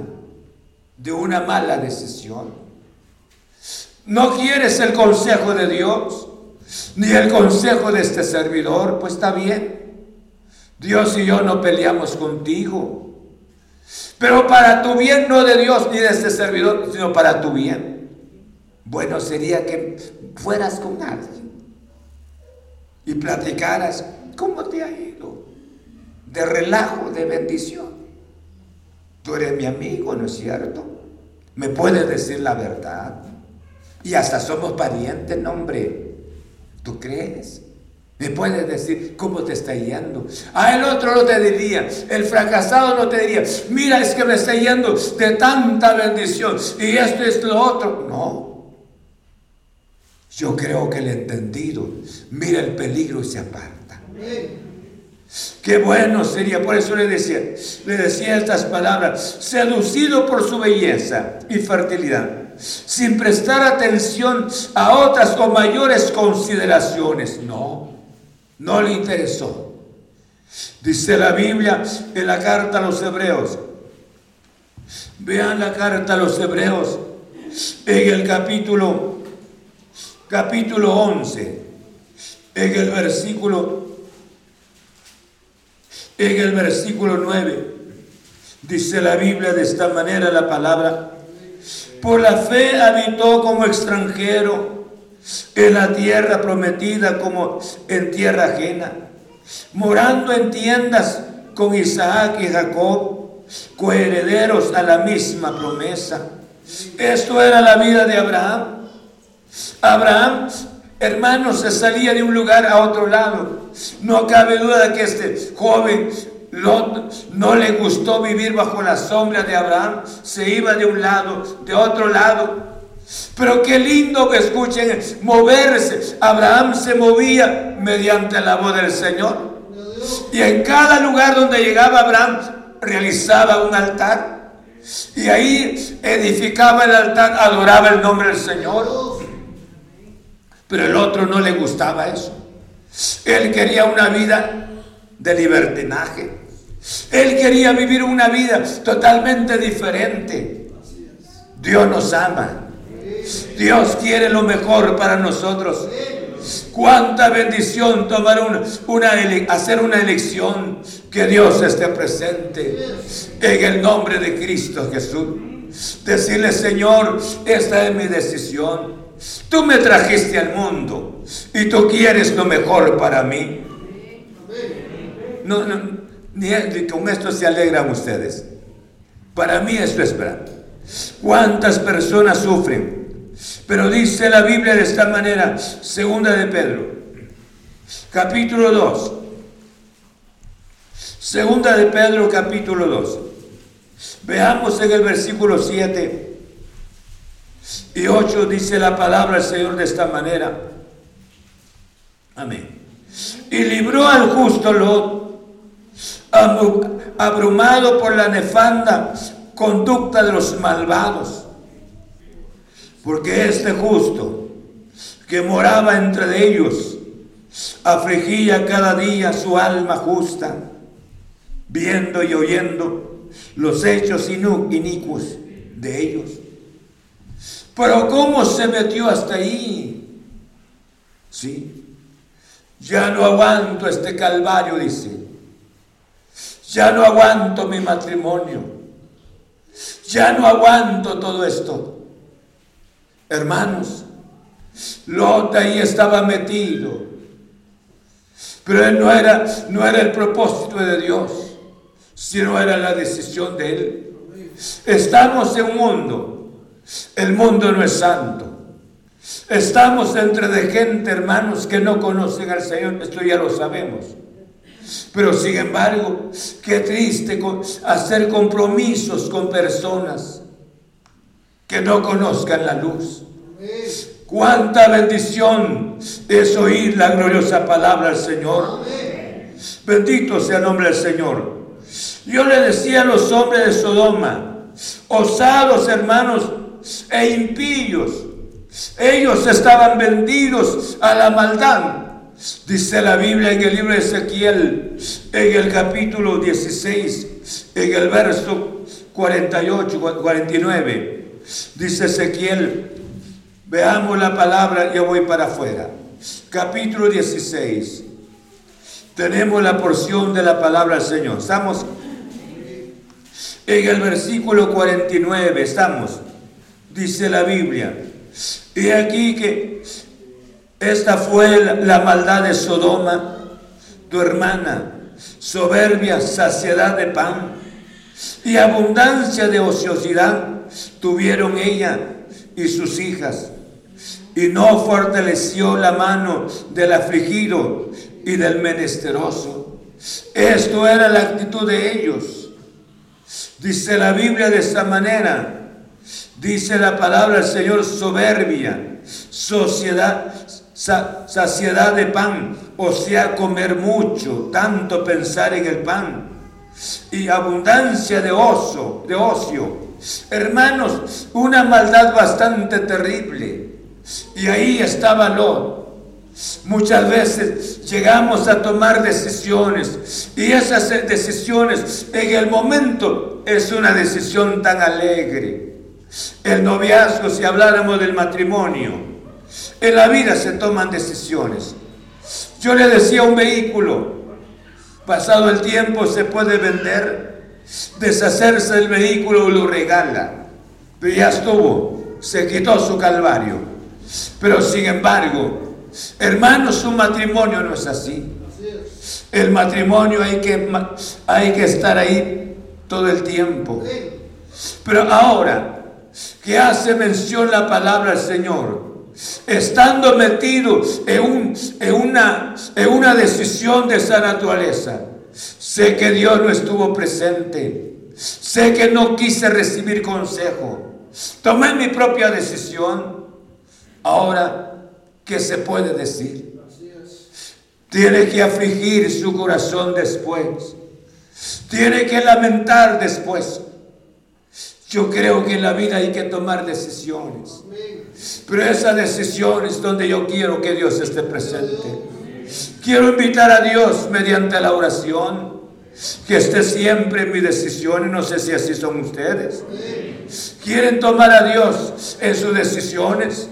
de una mala decisión. No quieres el consejo de Dios, ni el consejo de este servidor, pues está bien. Dios y yo no peleamos contigo. Pero para tu bien, no de Dios ni de este servidor, sino para tu bien. Bueno sería que fueras con alguien y platicaras cómo te ha ido, de relajo, de bendición. Tú eres mi amigo, ¿no es cierto? Me puedes decir la verdad. Y hasta somos parientes, no hombre. ¿Tú crees? Me puedes decir cómo te está yendo. A el otro no te diría, el fracasado no te diría, mira, es que me está yendo de tanta bendición y esto es lo otro. No, yo creo que el entendido mira el peligro y se aparta. Qué bueno sería, por eso le decía, le decía estas palabras, seducido por su belleza y fertilidad, sin prestar atención a otras o mayores consideraciones. No, no le interesó. Dice la Biblia en la carta a los hebreos. Vean la carta a los hebreos en el capítulo capítulo 11, en el versículo, en el versículo 9, dice la Biblia de esta manera la palabra, por la fe habitó como extranjero en la tierra prometida como en tierra ajena, morando en tiendas con Isaac y Jacob, coherederos a la misma promesa. Esto era la vida de Abraham Abraham, hermano, se salía de un lugar a otro lado. No cabe duda que este joven no le gustó vivir bajo la sombra de Abraham. Se iba de un lado, de otro lado. Pero qué lindo que escuchen moverse. Abraham se movía mediante la voz del Señor. Y en cada lugar donde llegaba Abraham realizaba un altar. Y ahí edificaba el altar, adoraba el nombre del Señor. Pero el otro no le gustaba eso. Él quería una vida de libertinaje. Él quería vivir una vida totalmente diferente. Dios nos ama. Dios quiere lo mejor para nosotros. Cuánta bendición tomar una, una, hacer una elección que Dios esté presente en el nombre de Cristo Jesús. Decirle, Señor, esta es mi decisión. Tú me trajiste al mundo y tú quieres lo mejor para mí. No, no, ni con esto se alegran ustedes. Para mí esto es verdad. ¿Cuántas personas sufren? Pero dice la Biblia de esta manera, segunda de Pedro, capítulo 2. Segunda de Pedro, capítulo 2. Veamos en el versículo 7 y 8 dice la palabra del Señor de esta manera. Amén. Y libró al justo Lot, abrumado por la nefanda conducta de los malvados. Porque este justo que moraba entre ellos, afligía cada día su alma justa, viendo y oyendo los hechos inicuos de ellos. Pero ¿cómo se metió hasta ahí? Sí, ya no aguanto este calvario, dice. Ya no aguanto mi matrimonio. Ya no aguanto todo esto. Hermanos, Lot ahí estaba metido. Pero no era, no era el propósito de Dios, sino era la decisión de Él. Estamos en un mundo. El mundo no es santo. Estamos entre de gente, hermanos, que no conocen al Señor. Esto ya lo sabemos. Pero sin embargo, qué triste hacer compromisos con personas que no conozcan la luz. Cuánta bendición es oír la gloriosa palabra del Señor. Bendito sea el nombre del Señor. Yo le decía a los hombres de Sodoma, osados hermanos e impíos, ellos estaban vendidos a la maldad. Dice la Biblia en el libro de Ezequiel, en el capítulo 16, en el verso 48, 49. Dice Ezequiel, veamos la palabra, yo voy para afuera. Capítulo 16. Tenemos la porción de la palabra del Señor. Estamos en el versículo 49, estamos. Dice la Biblia. Y aquí que esta fue la maldad de Sodoma, tu hermana, soberbia, saciedad de pan y abundancia de ociosidad tuvieron ella y sus hijas. Y no fortaleció la mano del afligido y del menesteroso. Esto era la actitud de ellos. Dice la Biblia de esta manera. Dice la palabra del Señor soberbia, sociedad, saciedad de pan, o sea, comer mucho, tanto pensar en el pan, y abundancia de oso, de ocio. Hermanos, una maldad bastante terrible. Y ahí estaba Lot. Muchas veces llegamos a tomar decisiones y esas decisiones en el momento es una decisión tan alegre. El noviazgo, si habláramos del matrimonio, en la vida se toman decisiones. Yo le decía un vehículo, pasado el tiempo se puede vender, deshacerse del vehículo lo regala, pero ya estuvo, se quitó su calvario. Pero sin embargo, hermanos, un matrimonio no es así. El matrimonio hay que, hay que estar ahí todo el tiempo. Pero ahora que hace mención la palabra del Señor, estando metido en, una, en una decisión de esa naturaleza. Sé que Dios no estuvo presente. Sé que no quise recibir consejo. Tomé mi propia decisión. Ahora, ¿qué se puede decir? Tiene que afligir su corazón después. Tiene que lamentar después. Yo creo que en la vida hay que tomar decisiones. Pero esa decisión es donde yo quiero que Dios esté presente. Quiero invitar a Dios mediante la oración que esté siempre en mi decisión y no sé si así son ustedes. ¿Quieren tomar a Dios en sus decisiones?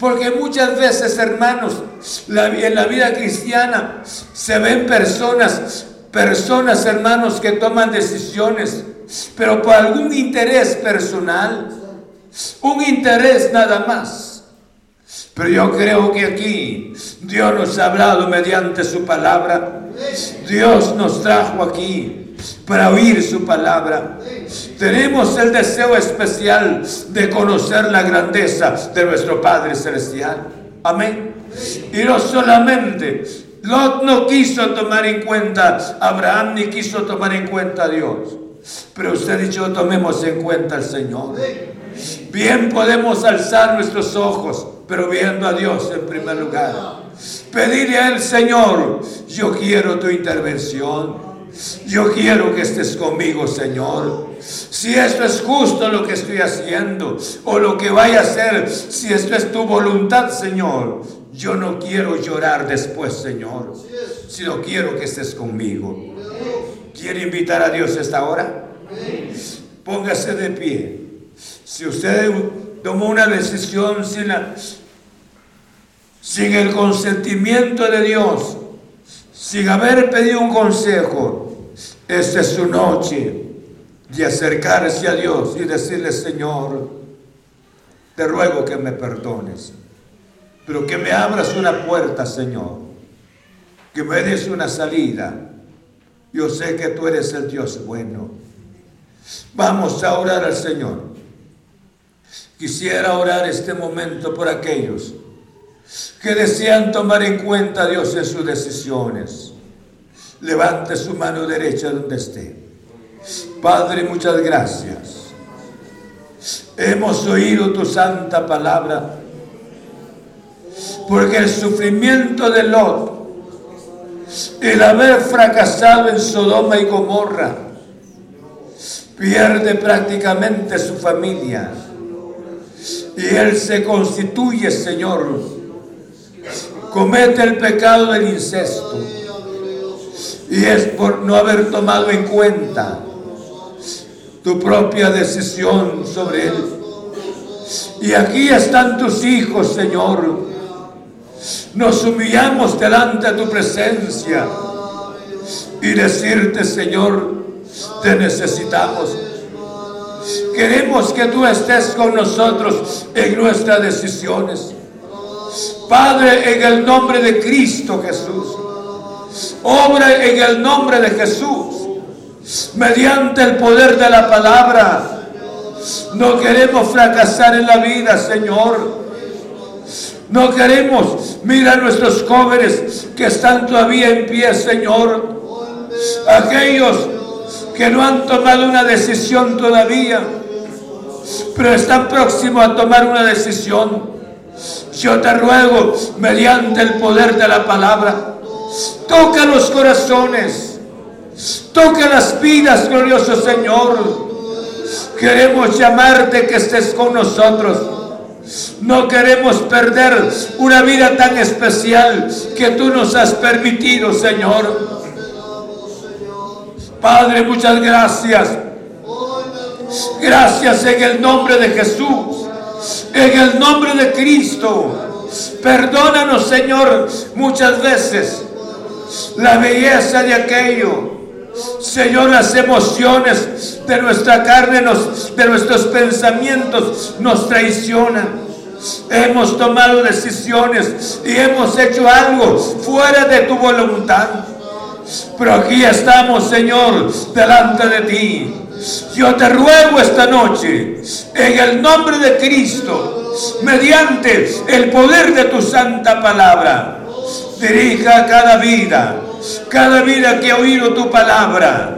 Porque muchas veces, hermanos, en la vida cristiana se ven personas, personas, hermanos, que toman decisiones, pero por algún interés personal, un interés nada más. Pero yo creo que aquí Dios nos ha hablado mediante su palabra. Dios nos trajo aquí para oír su palabra. Tenemos el deseo especial de conocer la grandeza de nuestro Padre Celestial. Amén. Y no solamente, Lot no quiso tomar en cuenta a Abraham ni quiso tomar en cuenta a Dios. Pero usted y yo tomemos en cuenta al Señor. Bien podemos alzar nuestros ojos, pero viendo a Dios en primer lugar. Pedirle al Señor, yo quiero tu intervención. Yo quiero que estés conmigo, Señor. Si esto es justo lo que estoy haciendo o lo que vaya a hacer, si esto es tu voluntad, Señor, yo no quiero llorar después, Señor, sino quiero que estés conmigo. ¿Quiere invitar a Dios esta hora? Póngase de pie. Si usted tomó una decisión sin, sin el consentimiento de Dios, sin haber pedido un consejo, esta es su noche de acercarse a Dios y decirle, Señor, te ruego que me perdones, pero que me abras una puerta, Señor, que me des una salida. Yo sé que tú eres el Dios bueno. Vamos a orar al Señor. Quisiera orar este momento por aquellos que desean tomar en cuenta a Dios en sus decisiones. Levante su mano derecha donde esté. Padre, muchas gracias. Hemos oído tu santa palabra, porque el sufrimiento de Lot, el haber fracasado en Sodoma y Gomorra, pierde prácticamente su familia y él se constituye, Señor, comete el pecado del incesto. Y es por no haber tomado en cuenta tu propia decisión sobre él. Y aquí están tus hijos, Señor. Nos humillamos delante de tu presencia y decirte, Señor, te necesitamos. Queremos que tú estés con nosotros en nuestras decisiones. Padre, en el nombre de Cristo Jesús, obra en el nombre de Jesús, mediante el poder de la palabra. No queremos fracasar en la vida, Señor. No queremos, mira a nuestros jóvenes que están todavía en pie, Señor. Aquellos que no han tomado una decisión todavía, pero están próximos a tomar una decisión. Yo te ruego, mediante el poder de la palabra, toca los corazones, toca las vidas, glorioso Señor. Queremos llamarte que estés con nosotros. No queremos perder una vida tan especial que tú nos has permitido, Señor. Padre, muchas gracias. Gracias en el nombre de Jesús. En el nombre de Cristo. Perdónanos, Señor, muchas veces la belleza de aquello. Señor, las emociones de nuestra carne, de nuestros pensamientos nos traicionan. Hemos tomado decisiones y hemos hecho algo fuera de tu voluntad. Pero aquí estamos, Señor, delante de ti. Yo te ruego esta noche, en el nombre de Cristo, mediante el poder de tu santa palabra, dirija cada vida, cada vida que ha oído tu palabra.